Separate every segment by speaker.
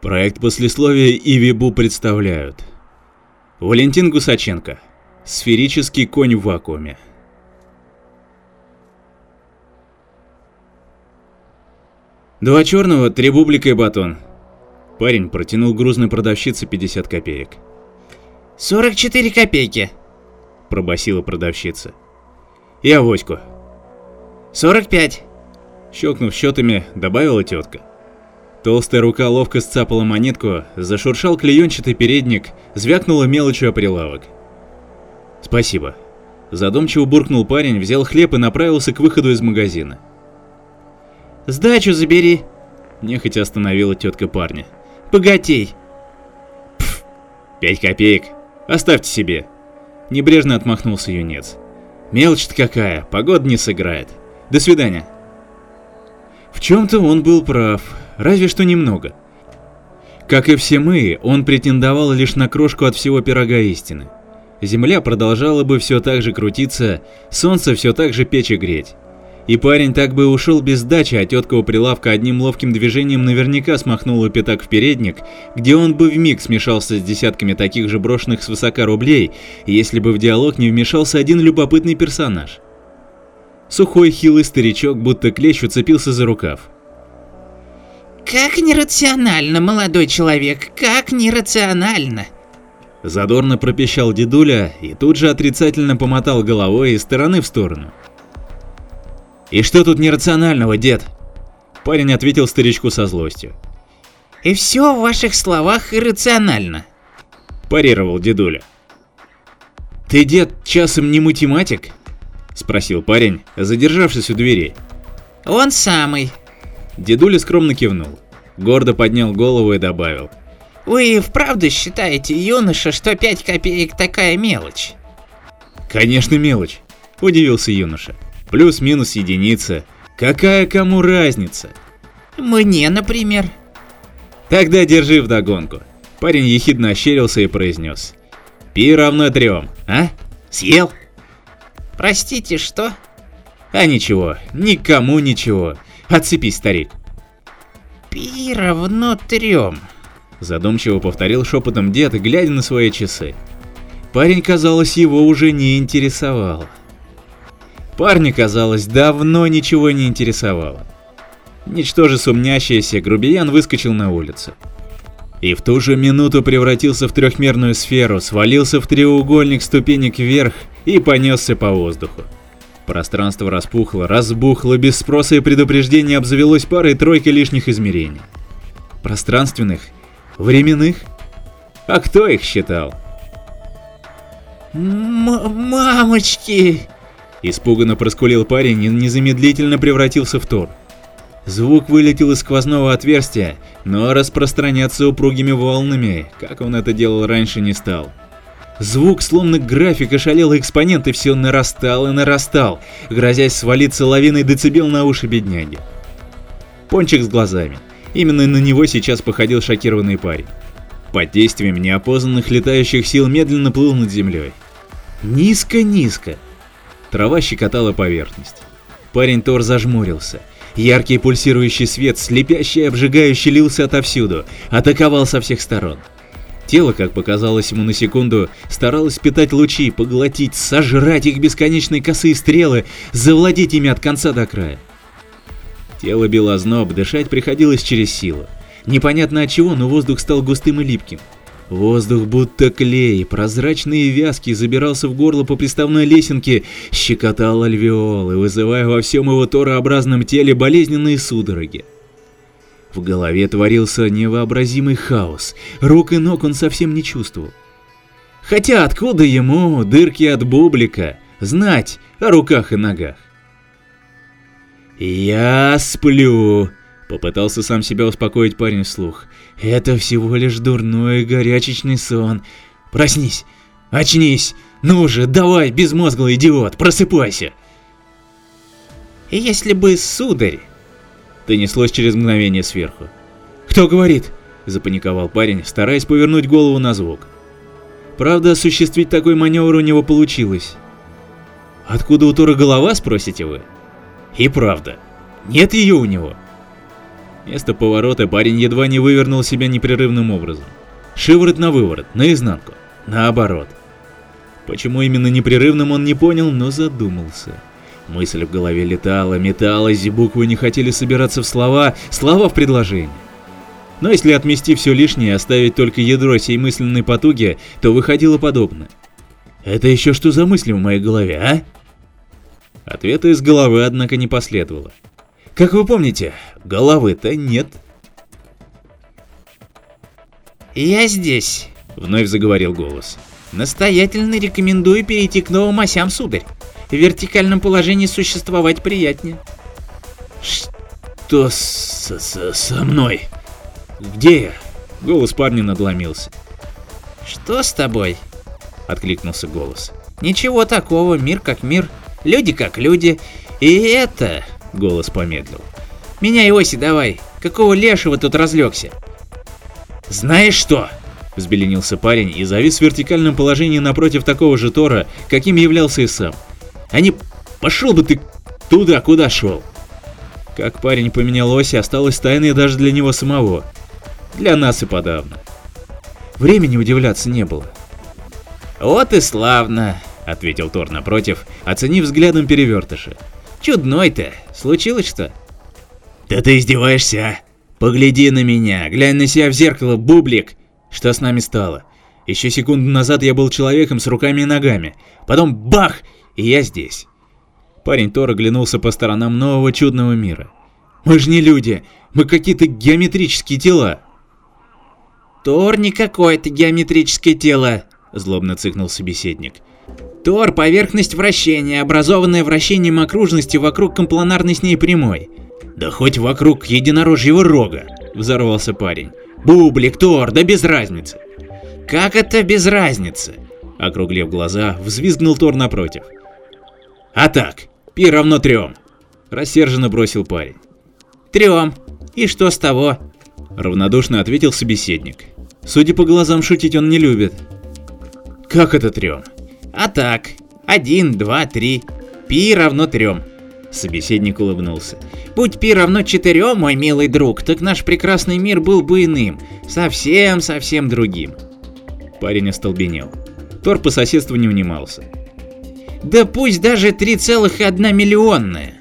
Speaker 1: Проект послесловия и Вибу представляют. Валентин Гусаченко. Сферический конь в вакууме. Два черного, три бублика и батон. Парень протянул грузной продавщице 50 копеек.
Speaker 2: 44 копейки.
Speaker 1: Пробасила продавщица. И авоську.
Speaker 2: 45.
Speaker 1: Щелкнув счетами, добавила тетка. Толстая рука ловко сцапала монетку, зашуршал клеенчатый передник, звякнула мелочью о прилавок. «Спасибо». Задумчиво буркнул парень, взял хлеб и направился к выходу из магазина.
Speaker 2: «Сдачу забери», –
Speaker 1: нехотя остановила тетка парня.
Speaker 2: «Богатей».
Speaker 1: «Пф, пять копеек. Оставьте себе». Небрежно отмахнулся юнец. «Мелочь-то какая, погода не сыграет. До свидания». В чем-то он был прав разве что немного. Как и все мы, он претендовал лишь на крошку от всего пирога истины. Земля продолжала бы все так же крутиться, солнце все так же печь и греть. И парень так бы ушел без сдачи, а тетка у прилавка одним ловким движением наверняка смахнула пятак в передник, где он бы вмиг смешался с десятками таких же брошенных свысока рублей, если бы в диалог не вмешался один любопытный персонаж. Сухой хилый старичок, будто клещ, уцепился за рукав.
Speaker 2: Как нерационально, молодой человек, как нерационально.
Speaker 1: Задорно пропищал дедуля и тут же отрицательно помотал головой из стороны в сторону. «И что тут нерационального, дед?» Парень ответил старичку со злостью.
Speaker 2: «И все в ваших словах иррационально», –
Speaker 1: парировал дедуля. «Ты, дед, часом не математик?» – спросил парень, задержавшись у двери.
Speaker 2: «Он самый»,
Speaker 1: Дедуля скромно кивнул, гордо поднял голову и добавил.
Speaker 2: «Вы вправду считаете, юноша, что 5 копеек такая мелочь?»
Speaker 1: «Конечно мелочь», – удивился юноша. «Плюс-минус единица. Какая кому разница?»
Speaker 2: «Мне, например».
Speaker 1: «Тогда держи вдогонку». Парень ехидно ощерился и произнес. «Пи равно трем, а? Съел?»
Speaker 2: «Простите, что?»
Speaker 1: «А ничего, никому ничего. Отцепись, старик.
Speaker 2: Пи равно трем.
Speaker 1: Задумчиво повторил шепотом дед, глядя на свои часы. Парень, казалось, его уже не интересовал. Парня, казалось, давно ничего не интересовало. Ничтоже сумнящийся, грубиян выскочил на улицу. И в ту же минуту превратился в трехмерную сферу, свалился в треугольник ступенек вверх и понесся по воздуху. Пространство распухло, разбухло, без спроса и предупреждения обзавелось парой-тройкой лишних измерений. Пространственных? Временных? А кто их считал?
Speaker 2: М «Мамочки!»
Speaker 1: Испуганно проскулил парень и незамедлительно превратился в Тор. Звук вылетел из сквозного отверстия, но распространяться упругими волнами, как он это делал раньше, не стал. Звук, словно график ошалелый экспонент, и все нарастал и нарастал, грозясь свалиться лавиной децибел на уши бедняги. Пончик с глазами. Именно на него сейчас походил шокированный парень. Под действием неопознанных летающих сил медленно плыл над землей. Низко-низко. Трава щекотала поверхность. Парень Тор зажмурился. Яркий пульсирующий свет, слепящий и обжигающий лился отовсюду, атаковал со всех сторон. Тело, как показалось ему на секунду, старалось питать лучи, поглотить, сожрать их бесконечные косые стрелы, завладеть ими от конца до края. Тело било зноб, дышать приходилось через силу. Непонятно от чего, но воздух стал густым и липким. Воздух будто клей, прозрачный и вязкий, забирался в горло по приставной лесенке, щекотал альвеолы, вызывая во всем его торообразном теле болезненные судороги. В голове творился невообразимый хаос, рук и ног он совсем не чувствовал. Хотя откуда ему, дырки от бублика, знать о руках и ногах? «Я сплю», — попытался сам себя успокоить парень вслух. «Это всего лишь дурной горячечный сон. Проснись, очнись, ну же, давай, безмозглый идиот, просыпайся!»
Speaker 2: «Если бы, сударь,
Speaker 1: донеслось через мгновение сверху. «Кто говорит?» – запаниковал парень, стараясь повернуть голову на звук. Правда, осуществить такой маневр у него получилось. «Откуда у Тора голова?» – спросите вы. И правда, нет ее у него. Место поворота парень едва не вывернул себя непрерывным образом. Шиворот на выворот, наизнанку, наоборот. Почему именно непрерывным он не понял, но задумался. Мысль в голове летала, металась, буквы не хотели собираться в слова, слова в предложение. Но если отмести все лишнее и оставить только ядро сей мысленной потуги, то выходило подобно. Это еще что за мысли в моей голове, а? Ответа из головы, однако, не последовало. Как вы помните, головы-то нет.
Speaker 2: «Я здесь», —
Speaker 1: вновь заговорил голос.
Speaker 2: «Настоятельно рекомендую перейти к новым осям, сударь. В вертикальном положении существовать приятнее».
Speaker 1: «Что с -с со мной? Где я?» Голос парня надломился.
Speaker 2: «Что с тобой?» — откликнулся голос. «Ничего такого, мир как мир, люди как люди. И это...» — голос помедлил. «Меняй оси давай, какого лешего тут разлегся?»
Speaker 1: «Знаешь что?» – взбеленился парень и завис в вертикальном положении напротив такого же Тора, каким являлся и сам. «А не пошел бы ты туда, куда шел!» Как парень поменял оси, осталось тайной даже для него самого. Для нас и подавно. Времени удивляться не было.
Speaker 2: «Вот и славно!» — ответил Тор напротив, оценив взглядом перевертыша. «Чудной-то! Случилось что?»
Speaker 1: «Да ты издеваешься, а?» Погляди на меня, глянь на себя в зеркало, бублик. Что с нами стало? Еще секунду назад я был человеком с руками и ногами. Потом бах, и я здесь. Парень Тор оглянулся по сторонам нового чудного мира. Мы же не люди, мы какие-то геометрические тела.
Speaker 2: Тор не какое-то геометрическое тело, злобно цыкнул собеседник. Тор – поверхность вращения, образованная вращением окружности вокруг компланарной с ней прямой.
Speaker 1: Да хоть вокруг единорожьего рога, взорвался парень. Бублик, Тор, да без разницы.
Speaker 2: Как это без разницы?
Speaker 1: Округлив глаза, взвизгнул Тор напротив. А так, пи равно трем. Рассерженно бросил парень.
Speaker 2: Трем. И что с того?
Speaker 1: Равнодушно ответил собеседник. Судя по глазам, шутить он не любит. Как это трем?
Speaker 2: А так, один, два, три. Пи равно трем.
Speaker 1: Собеседник улыбнулся.
Speaker 2: «Будь пи равно четырем, мой милый друг, так наш прекрасный мир был бы иным, совсем-совсем другим».
Speaker 1: Парень остолбенел. Тор по соседству не унимался.
Speaker 2: «Да пусть даже 3,1 миллионная!»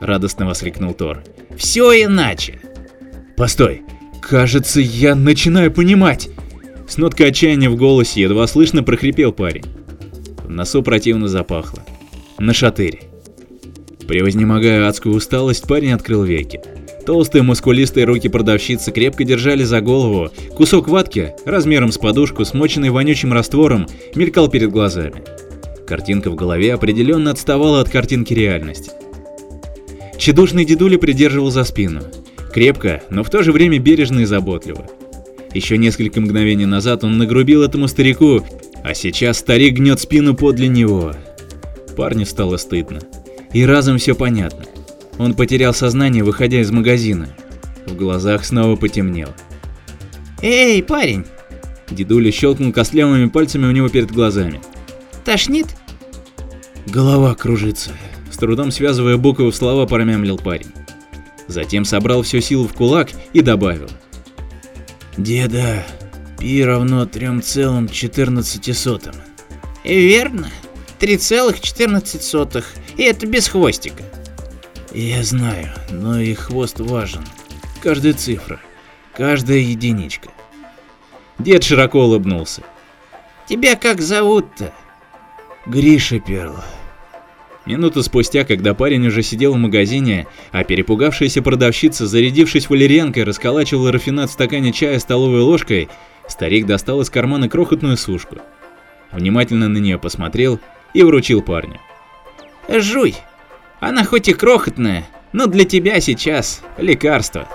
Speaker 1: Радостно воскликнул Тор.
Speaker 2: «Все иначе!»
Speaker 1: «Постой! Кажется, я начинаю понимать!» С ноткой отчаяния в голосе едва слышно прохрипел парень. В носу противно запахло. На шатырь. Превознемогая адскую усталость, парень открыл веки. Толстые мускулистые руки продавщицы крепко держали за голову, кусок ватки, размером с подушку, смоченный вонючим раствором, мелькал перед глазами. Картинка в голове определенно отставала от картинки реальности. Чедушный дедуля придерживал за спину. Крепко, но в то же время бережно и заботливо. Еще несколько мгновений назад он нагрубил этому старику, а сейчас старик гнет спину подле него. Парню стало стыдно. И разом все понятно. Он потерял сознание, выходя из магазина. В глазах снова потемнело.
Speaker 2: «Эй, парень!»
Speaker 1: Дедуля щелкнул костлявыми пальцами у него перед глазами.
Speaker 2: «Тошнит?»
Speaker 1: Голова кружится. С трудом связывая буквы в слова, промямлил парень. Затем собрал всю силу в кулак и добавил. «Деда, пи равно 3,14.
Speaker 2: «Верно, 3,14. И это без хвостика.
Speaker 1: Я знаю, но и хвост важен. Каждая цифра, каждая единичка. Дед широко улыбнулся.
Speaker 2: Тебя как зовут-то?
Speaker 1: Гриша Перл. Минуту спустя, когда парень уже сидел в магазине, а перепугавшаяся продавщица, зарядившись валерьянкой, расколачивала рафинат в стакане чая столовой ложкой, старик достал из кармана крохотную сушку. Внимательно на нее посмотрел и вручил парню.
Speaker 2: Жуй. Она хоть и крохотная, но для тебя сейчас лекарство.